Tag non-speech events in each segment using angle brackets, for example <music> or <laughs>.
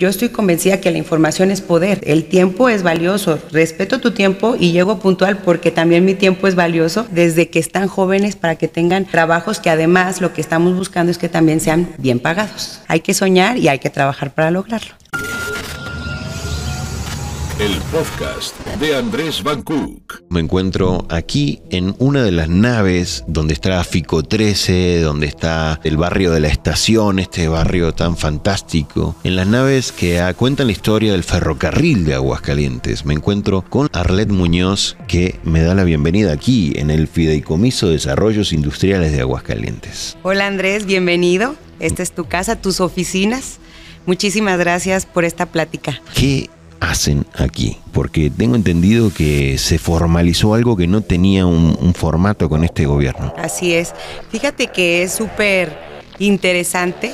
Yo estoy convencida que la información es poder, el tiempo es valioso, respeto tu tiempo y llego puntual porque también mi tiempo es valioso desde que están jóvenes para que tengan trabajos que además lo que estamos buscando es que también sean bien pagados. Hay que soñar y hay que trabajar para lograrlo. El podcast de Andrés Van Cook. Me encuentro aquí en una de las naves donde está Fico 13, donde está el barrio de la estación, este barrio tan fantástico. En las naves que cuentan la historia del ferrocarril de Aguascalientes. Me encuentro con Arlet Muñoz que me da la bienvenida aquí en el Fideicomiso de Desarrollos Industriales de Aguascalientes. Hola Andrés, bienvenido. Esta es tu casa, tus oficinas. Muchísimas gracias por esta plática. ¿Qué hacen aquí? Porque tengo entendido que se formalizó algo que no tenía un, formato con este gobierno. Así es. Fíjate que es súper interesante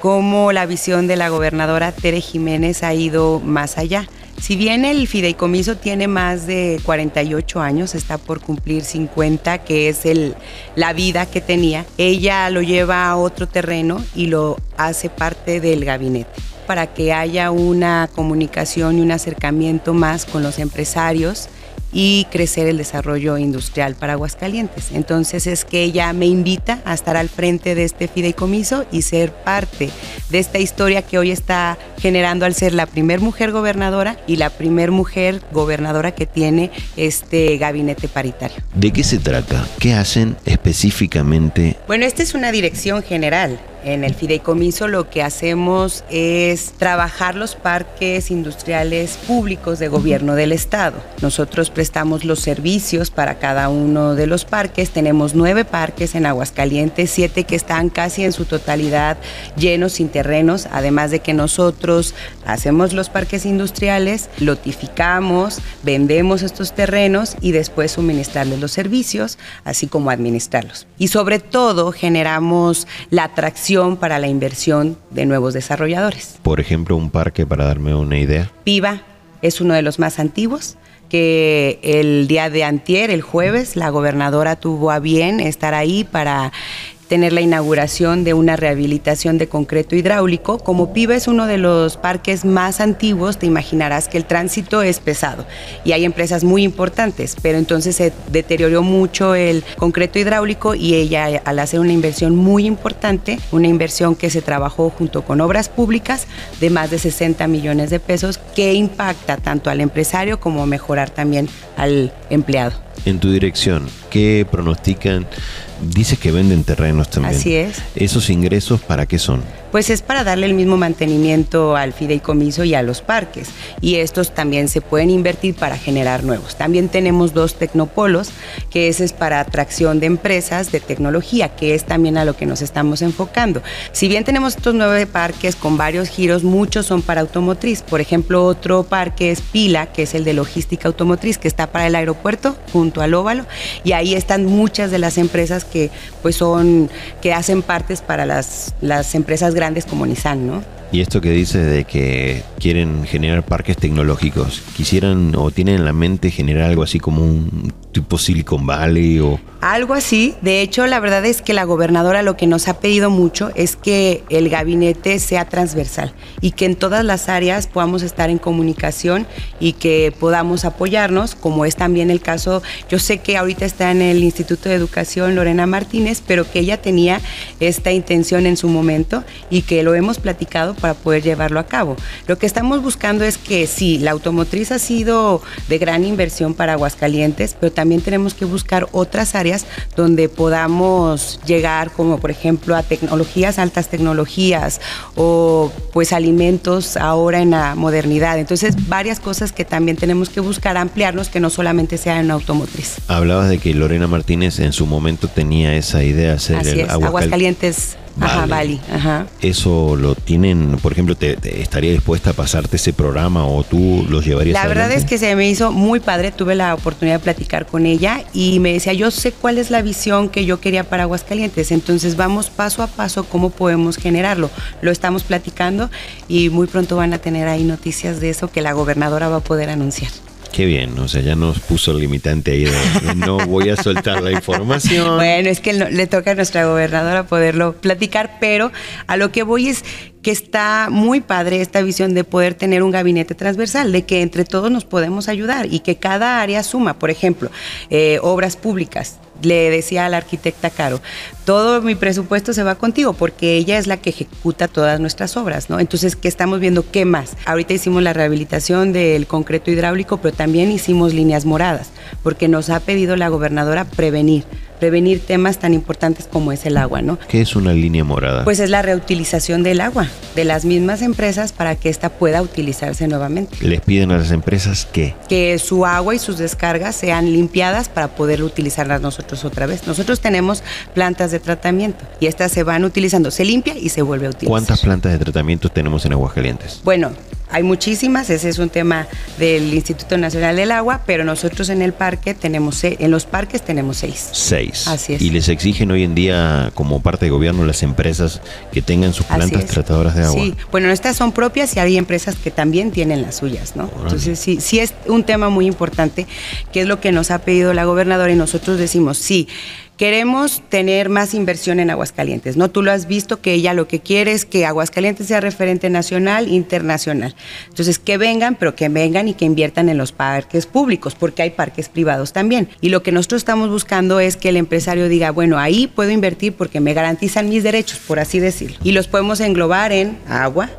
cómo la visión de la gobernadora Tere Jiménez ha ido más allá. Si bien el fideicomiso tiene más de 48 años, está por cumplir 50, que es el, la vida que tenía, ella lo lleva a otro terreno y lo hace parte del gabinete para que haya una comunicación y un acercamiento más con los empresarios y crecer el desarrollo industrial para Aguascalientes. Entonces es que ella me invita a estar al frente de este fideicomiso y ser parte de esta historia que hoy está generando al ser la primer mujer gobernadora y la primer mujer gobernadora que tiene este gabinete paritario. ¿De qué se trata? ¿Qué hacen específicamente? Bueno, esta es una dirección general. En el fideicomiso lo que hacemos es trabajar los parques industriales públicos de gobierno del estado. Nosotros prestamos los servicios para cada uno de los parques. Tenemos nueve parques en Aguascalientes, siete que están casi en su totalidad llenos sin terrenos, además de que nosotros hacemos los parques industriales, lotificamos, vendemos estos terrenos y después suministrarles los servicios, así como administrarlos. Y sobre todo generamos la atracción para la inversión de nuevos desarrolladores. Por ejemplo, un parque para darme una idea. Piva es uno de los más antiguos que el día de antier, el jueves, la gobernadora tuvo a bien estar ahí para tener la inauguración de una rehabilitación de concreto hidráulico. Como PIBA es uno de los parques más antiguos, te imaginarás que el tránsito es pesado y hay empresas muy importantes, pero entonces se deterioró mucho el concreto hidráulico y ella al hacer una inversión muy importante, una inversión que se trabajó junto con obras públicas de más de 60 millones de pesos que impacta tanto al empresario como mejorar también al empleado. En tu dirección, ¿qué pronostican Dices que venden terrenos también. Así es. ¿Esos ingresos para qué son? Pues es para darle el mismo mantenimiento al fideicomiso y a los parques. Y estos también se pueden invertir para generar nuevos. También tenemos dos tecnopolos, que ese es para atracción de empresas de tecnología, que es también a lo que nos estamos enfocando. Si bien tenemos estos nueve parques con varios giros, muchos son para automotriz. Por ejemplo, otro parque es Pila, que es el de logística automotriz, que está para el aeropuerto junto al óvalo. Y ahí están muchas de las empresas que pues son, que hacen partes para las, las empresas grandes como Nissan, ¿no? Y esto que dice de que quieren generar parques tecnológicos, quisieran o tienen en la mente generar algo así como un tipo Silicon Valley o... Algo así. De hecho, la verdad es que la gobernadora lo que nos ha pedido mucho es que el gabinete sea transversal y que en todas las áreas podamos estar en comunicación y que podamos apoyarnos, como es también el caso, yo sé que ahorita está en el Instituto de Educación Lorena Martínez, pero que ella tenía esta intención en su momento y que lo hemos platicado para poder llevarlo a cabo. Lo que estamos buscando es que sí, la automotriz ha sido de gran inversión para Aguascalientes, pero también tenemos que buscar otras áreas donde podamos llegar, como por ejemplo a tecnologías, altas tecnologías o pues alimentos ahora en la modernidad. Entonces, varias cosas que también tenemos que buscar ampliarnos, que no solamente sea en automotriz. Hablabas de que Lorena Martínez en su momento tenía esa idea de hacer el Aguascalientes Ajá, Bali. Ajá. ¿Eso lo tienen, por ejemplo, te, estaría dispuesta a pasarte ese programa o tú los llevarías La verdad es que se me hizo muy padre, tuve la oportunidad de platicar con ella y me decía, yo sé cuál es la visión que yo quería para Aguascalientes, entonces vamos paso a paso cómo podemos generarlo. Lo estamos platicando y muy pronto van a tener ahí noticias de eso que la gobernadora va a poder anunciar. Qué bien, o sea, ya nos puso el limitante ahí de no voy a soltar la información. <laughs> Bueno, es que le toca a nuestra gobernadora poderlo platicar, pero a lo que voy es que está muy padre esta visión de poder tener un gabinete transversal, de que entre todos nos podemos ayudar y que cada área suma. Por ejemplo, eh, obras públicas le decía a la arquitecta Caro, todo mi presupuesto se va contigo porque ella es la que ejecuta todas nuestras obras, ¿no? Entonces, ¿qué estamos viendo? ¿Qué más? Ahorita hicimos la rehabilitación del concreto hidráulico, pero también hicimos líneas moradas, porque nos ha pedido la gobernadora prevenir prevenir temas tan importantes como es el agua, ¿no? ¿Qué es una línea morada? Pues es la reutilización del agua de las mismas empresas para que ésta pueda utilizarse nuevamente. ¿Les piden a las empresas qué? Que su agua y sus descargas sean limpiadas para poder utilizarlas nosotros otra vez. Nosotros tenemos plantas de tratamiento y estas se van utilizando, se limpia y se vuelve a utilizar. ¿Cuántas plantas de tratamiento tenemos en Aguascalientes? Bueno, hay muchísimas, ese es un tema del Instituto Nacional del Agua, pero nosotros en el parque tenemos, en los parques tenemos seis. Seis. Así es. Y les exigen hoy en día, como parte de gobierno, las empresas que tengan sus plantas tratadoras de agua. Sí, bueno, estas son propias y hay empresas que también tienen las suyas, ¿no? Entonces, sí, sí es un tema muy importante, que es lo que nos ha pedido la gobernadora y nosotros decimos, sí Queremos tener más inversión en Aguascalientes, ¿no? Tú lo has visto que ella lo que quiere es que Aguascalientes sea referente nacional, internacional. Entonces, que vengan, pero que vengan y que inviertan en los parques públicos, porque hay parques privados también. Y lo que nosotros estamos buscando es que el empresario diga, bueno, ahí puedo invertir porque me garantizan mis derechos, por así decirlo. Y los podemos englobar en agua,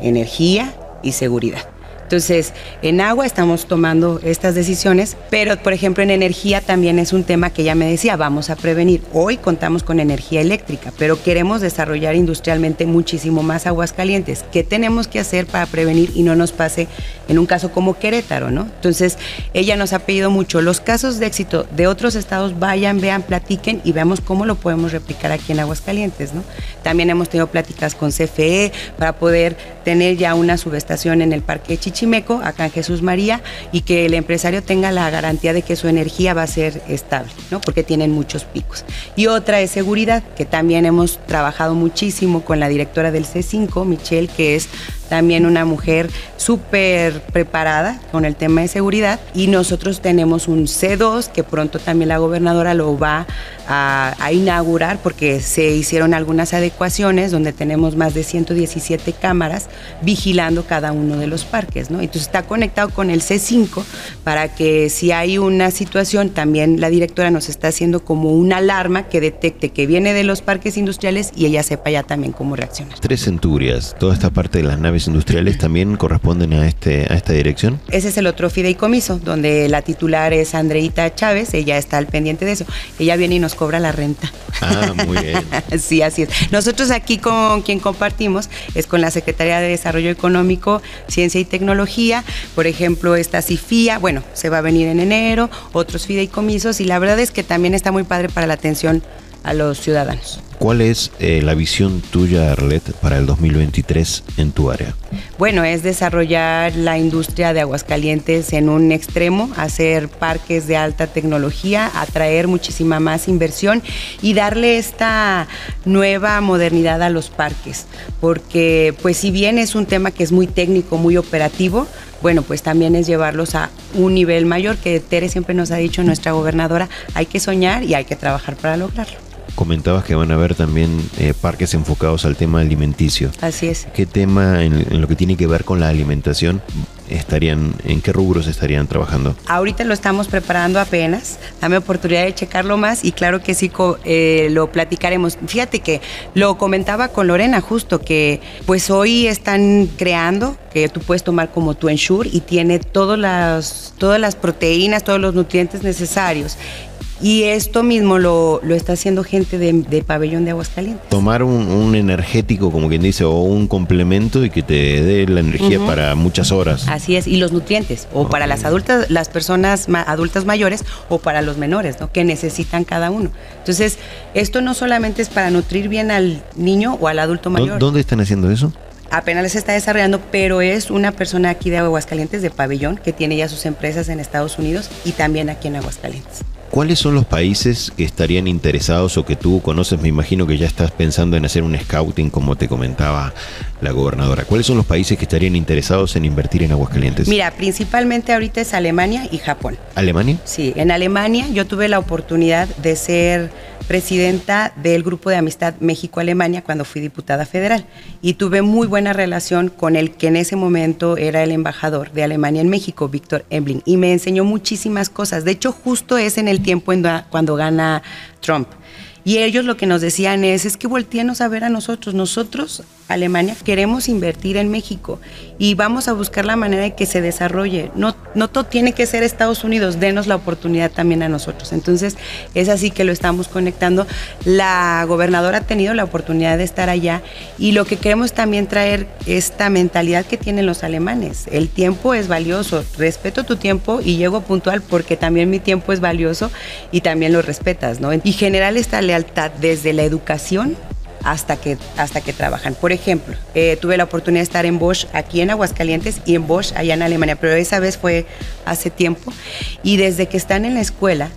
energía y seguridad. Entonces, en agua estamos tomando estas decisiones, pero por ejemplo en energía también es un tema que ya me decía, vamos a prevenir. Hoy contamos con energía eléctrica, pero queremos desarrollar industrialmente muchísimo más aguas calientes. ¿Qué tenemos que hacer para prevenir y no nos pase en un caso como Querétaro, ¿no? Entonces, ella nos ha pedido mucho los casos de éxito de otros estados, vayan, vean, platiquen y veamos cómo lo podemos replicar aquí en Aguascalientes, ¿no? También hemos tenido pláticas con CFE para poder tener ya una subestación en el Parque Chichimeco, acá en Jesús María, y que el empresario tenga la garantía de que su energía va a ser estable, ¿no? Porque tienen muchos picos. Y otra es seguridad, que también hemos trabajado muchísimo con la directora del C5, Michelle, que es también una mujer súper preparada con el tema de seguridad y nosotros tenemos un C2 que pronto también la gobernadora lo va a, inaugurar porque se hicieron algunas adecuaciones donde tenemos más de 117 cámaras vigilando cada uno de los parques, ¿no? Entonces está conectado con el C5 para que si hay una situación, también la directora nos está haciendo como una alarma que detecte que viene de los parques industriales y ella sepa ya también cómo reaccionar. Tres centurias, toda esta parte de las naves industriales también corresponden a, este, a esta dirección? Ese es el otro fideicomiso, donde la titular es Andreita Chávez, ella está al pendiente de eso. Ella viene y nos cobra la renta. Ah, muy bien. <laughs> sí, así es. Nosotros aquí con quien compartimos es con la Secretaría de Desarrollo Económico, Ciencia y Tecnología, por ejemplo, esta CIFIA, bueno, se va a venir en enero, otros fideicomisos y la verdad es que también está muy padre para la atención a los ciudadanos. ¿Cuál es eh, la visión tuya, Arlet, para el 2023 en tu área? Bueno, es desarrollar la industria de Aguascalientes en un extremo, hacer parques de alta tecnología, atraer muchísima más inversión y darle esta nueva modernidad a los parques, porque pues si bien es un tema que es muy técnico, muy operativo, bueno, pues también es llevarlos a un nivel mayor que Tere siempre nos ha dicho, nuestra gobernadora, hay que soñar y hay que trabajar para lograrlo. Comentabas que van a haber también eh, parques enfocados al tema alimenticio. Así es. ¿Qué tema en, lo que tiene que ver con la alimentación estarían, en qué rubros estarían trabajando? Ahorita lo estamos preparando apenas. Dame oportunidad de checarlo más y claro que sí eh, lo platicaremos. Fíjate que lo comentaba con Lorena justo que pues hoy están creando que tú puedes tomar como tu Ensure y tiene todas las, todas las proteínas, todos los nutrientes necesarios y esto mismo lo, está haciendo gente de, pabellón de Aguascalientes. Tomar un, energético, como quien dice, o un complemento y que te dé la energía para muchas horas. Así es, y los nutrientes, o para las adultas, las personas adultas mayores o para los menores, ¿no? Que necesitan cada uno. Entonces, esto no solamente es para nutrir bien al niño o al adulto mayor. ¿Dónde están haciendo eso? apenas se está desarrollando, pero es una persona aquí de Aguascalientes, de Pabellón, que tiene ya sus empresas en Estados Unidos y también aquí en Aguascalientes. ¿Cuáles son los países que estarían interesados o que tú conoces? Me imagino que ya estás pensando en hacer un scouting, como te comentaba la gobernadora. ¿Cuáles son los países que estarían interesados en invertir en Aguascalientes? Mira, principalmente ahorita es Alemania y Japón. ¿Alemania? Sí, en Alemania yo tuve la oportunidad de ser presidenta del Grupo de Amistad México-Alemania cuando fui diputada federal y tuve muy buena relación con el que en ese momento era el embajador de Alemania en México, Víctor Ebling, y me enseñó muchísimas cosas. De hecho, justo es en el tiempo cuando gana Trump. Y ellos lo que nos decían es, es que volteanos a ver a nosotros. Nosotros, Alemania, queremos invertir en México y vamos a buscar la manera de que se desarrolle. No, no todo tiene que ser Estados Unidos, denos la oportunidad también a nosotros. Entonces, es así que lo estamos conectando. La gobernadora ha tenido la oportunidad de estar allá y lo que queremos también traer esta mentalidad que tienen los alemanes. El tiempo es valioso, respeto tu tiempo y llego puntual porque también mi tiempo es valioso y también lo respetas, ¿no? Y general esta desde la educación hasta que, hasta que trabajan. Por ejemplo, eh, tuve la oportunidad de estar en Bosch aquí en Aguascalientes y en Bosch allá en Alemania, pero esa vez fue hace tiempo. Y desde que están en la escuela,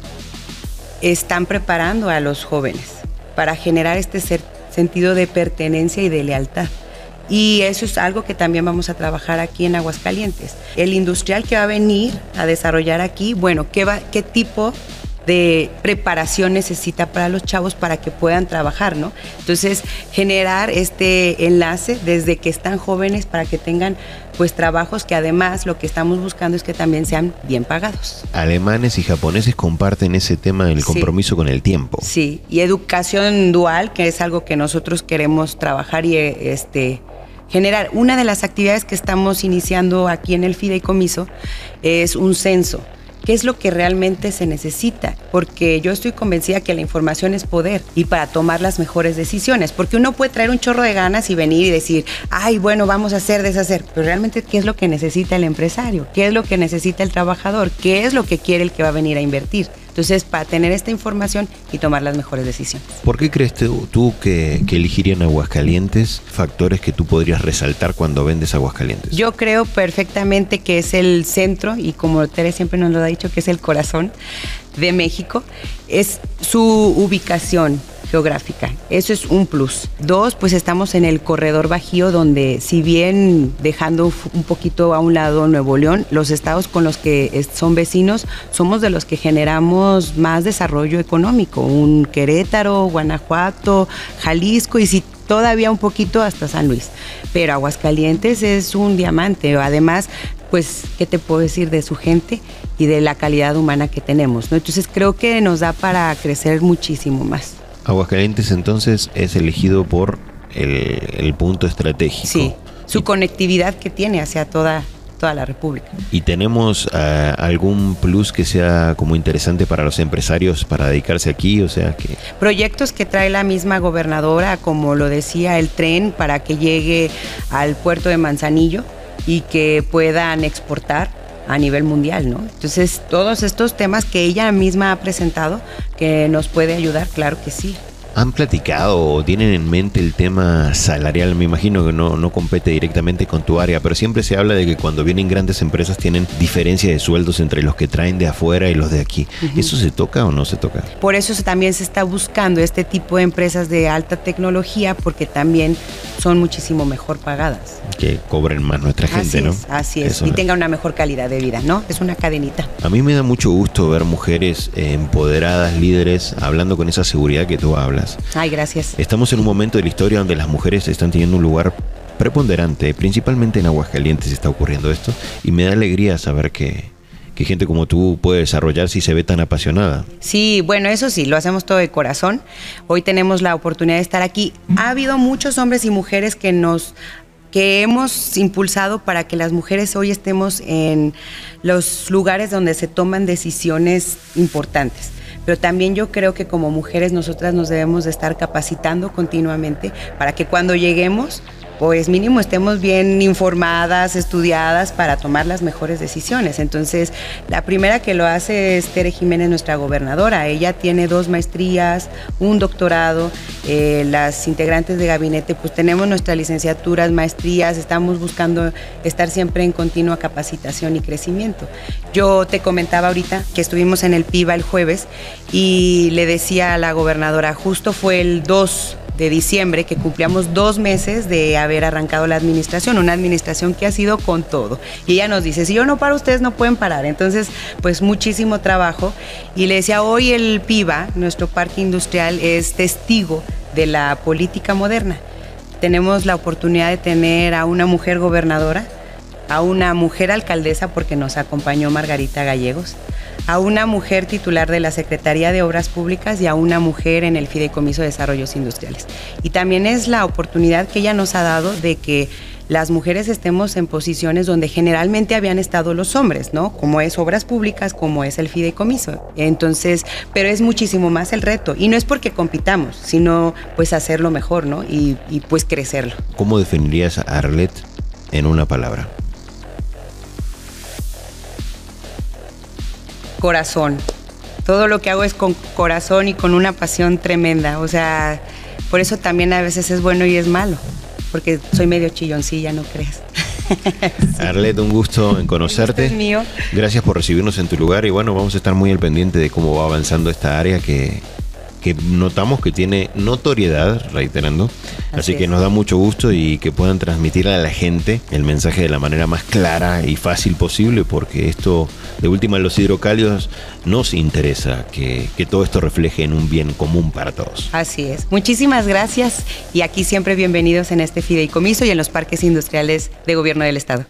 están preparando a los jóvenes para generar este sentido de pertenencia y de lealtad. Y eso es algo que también vamos a trabajar aquí en Aguascalientes. El industrial que va a venir a desarrollar aquí, bueno, ¿qué, va, qué tipo de preparación necesita para los chavos para que puedan trabajar, ¿no? Entonces, generar este enlace desde que están jóvenes para que tengan pues trabajos que además lo que estamos buscando es que también sean bien pagados. Alemanes y japoneses comparten ese tema del compromiso con el tiempo. Sí, y educación dual, que es algo que nosotros queremos trabajar y este generar. Una de las actividades que estamos iniciando aquí en el fideicomiso es un censo qué es lo que realmente se necesita, porque yo estoy convencida que la información es poder y para tomar las mejores decisiones, porque uno puede traer un chorro de ganas y venir y decir, ay, bueno, vamos a hacer, deshacer, pero realmente qué es lo que necesita el empresario, qué es lo que necesita el trabajador, qué es lo que quiere el que va a venir a invertir. Entonces, para tener esta información y tomar las mejores decisiones. ¿Por qué crees tú, que, que, elegirían Aguascalientes factores que tú podrías resaltar cuando vendes Aguascalientes? Yo creo perfectamente que es el centro y como Tere siempre nos lo ha dicho, que es el corazón de México, es su ubicación geográfica. Eso es un plus. Dos, pues estamos en el corredor bajío donde si bien dejando un poquito a un lado Nuevo León, los estados con los que son vecinos somos de los que generamos más desarrollo económico. Un Querétaro, Guanajuato, Jalisco y si todavía un poquito hasta San Luis. Pero Aguascalientes es un diamante. Además, pues, ¿qué te puedo decir de su gente y de la calidad humana que tenemos? ¿no? Entonces creo que nos da para crecer muchísimo más. Aguascalientes entonces es elegido por el, punto estratégico. Sí, su conectividad que tiene hacia toda, toda la República. ¿Y tenemos eh, algún plus que sea como interesante para los empresarios para dedicarse aquí? O sea que... Proyectos que trae la misma gobernadora, como lo decía, el tren para que llegue al puerto de Manzanillo y que puedan exportar a nivel mundial, ¿no? Entonces, todos estos temas que ella misma ha presentado, que nos puede ayudar, claro que sí. ¿Han platicado o tienen en mente el tema salarial? Me imagino que no, no compete directamente con tu área, pero siempre se habla de que cuando vienen grandes empresas tienen diferencia de sueldos entre los que traen de afuera y los de aquí. ¿Eso se toca o no se toca? Por eso también se está buscando este tipo de empresas de alta tecnología porque también son muchísimo mejor pagadas. Que cobren más nuestra gente, ¿no? así es, y tengan una mejor calidad de vida, ¿no? Es una cadenita. A mí me da mucho gusto ver mujeres empoderadas, líderes, hablando con esa seguridad que tú hablas. Ay, gracias. Estamos en un momento de la historia donde las mujeres están teniendo un lugar preponderante, principalmente en Aguascalientes está ocurriendo esto, y me da alegría saber que, que gente como tú puede desarrollarse y se ve tan apasionada. Sí, bueno, eso sí, lo hacemos todo de corazón. Hoy tenemos la oportunidad de estar aquí. Ha habido muchos hombres y mujeres que nos que hemos impulsado para que las mujeres hoy estemos en los lugares donde se toman decisiones importantes pero también yo creo que como mujeres nosotras nos debemos de estar capacitando continuamente para que cuando lleguemos pues mínimo estemos bien informadas, estudiadas para tomar las mejores decisiones. Entonces, la primera que lo hace es Tere Jiménez, nuestra gobernadora. Ella tiene dos maestrías, un doctorado. Eh, las integrantes de gabinete, pues tenemos nuestras licenciaturas, maestrías, estamos buscando estar siempre en continua capacitación y crecimiento. Yo te comentaba ahorita que estuvimos en el PIBA el jueves y le decía a la gobernadora, justo fue el 2 de diciembre que cumplíamos dos meses de haber arrancado la administración, una administración que ha sido con todo. Y ella nos dice, si yo no paro, ustedes no pueden parar. Entonces, pues muchísimo trabajo. Y le decía, hoy el PIBA, nuestro parque industrial, es testigo de la política moderna. Tenemos la oportunidad de tener a una mujer gobernadora, a una mujer alcaldesa, porque nos acompañó Margarita Gallegos, a una mujer titular de la Secretaría de Obras Públicas y a una mujer en el Fideicomiso de Desarrollos Industriales. Y también es la oportunidad que ella nos ha dado de que las mujeres estemos en posiciones donde generalmente habían estado los hombres, ¿no? Como es obras públicas, como es el fideicomiso. Entonces, pero es muchísimo más el reto. Y no es porque compitamos, sino pues hacerlo mejor, ¿no? Y, pues crecerlo. ¿Cómo definirías a Arlet en una palabra? Corazón. Todo lo que hago es con corazón y con una pasión tremenda. O sea, por eso también a veces es bueno y es malo. Porque soy medio chilloncilla, no creas. <laughs> Arlet, un gusto en conocerte. es mío. Gracias por recibirnos en tu lugar y bueno, vamos a estar muy al pendiente de cómo va avanzando esta área que, que notamos que tiene notoriedad, reiterando. Así, Así que es. nos da mucho gusto y que puedan transmitir a la gente el mensaje de la manera más clara y fácil posible, porque esto, de última, los hidrocálidos nos interesa que, que todo esto refleje en un bien común para todos. Así es. Muchísimas gracias y aquí siempre bienvenidos en este fideicomiso y en los parques industriales de gobierno del estado.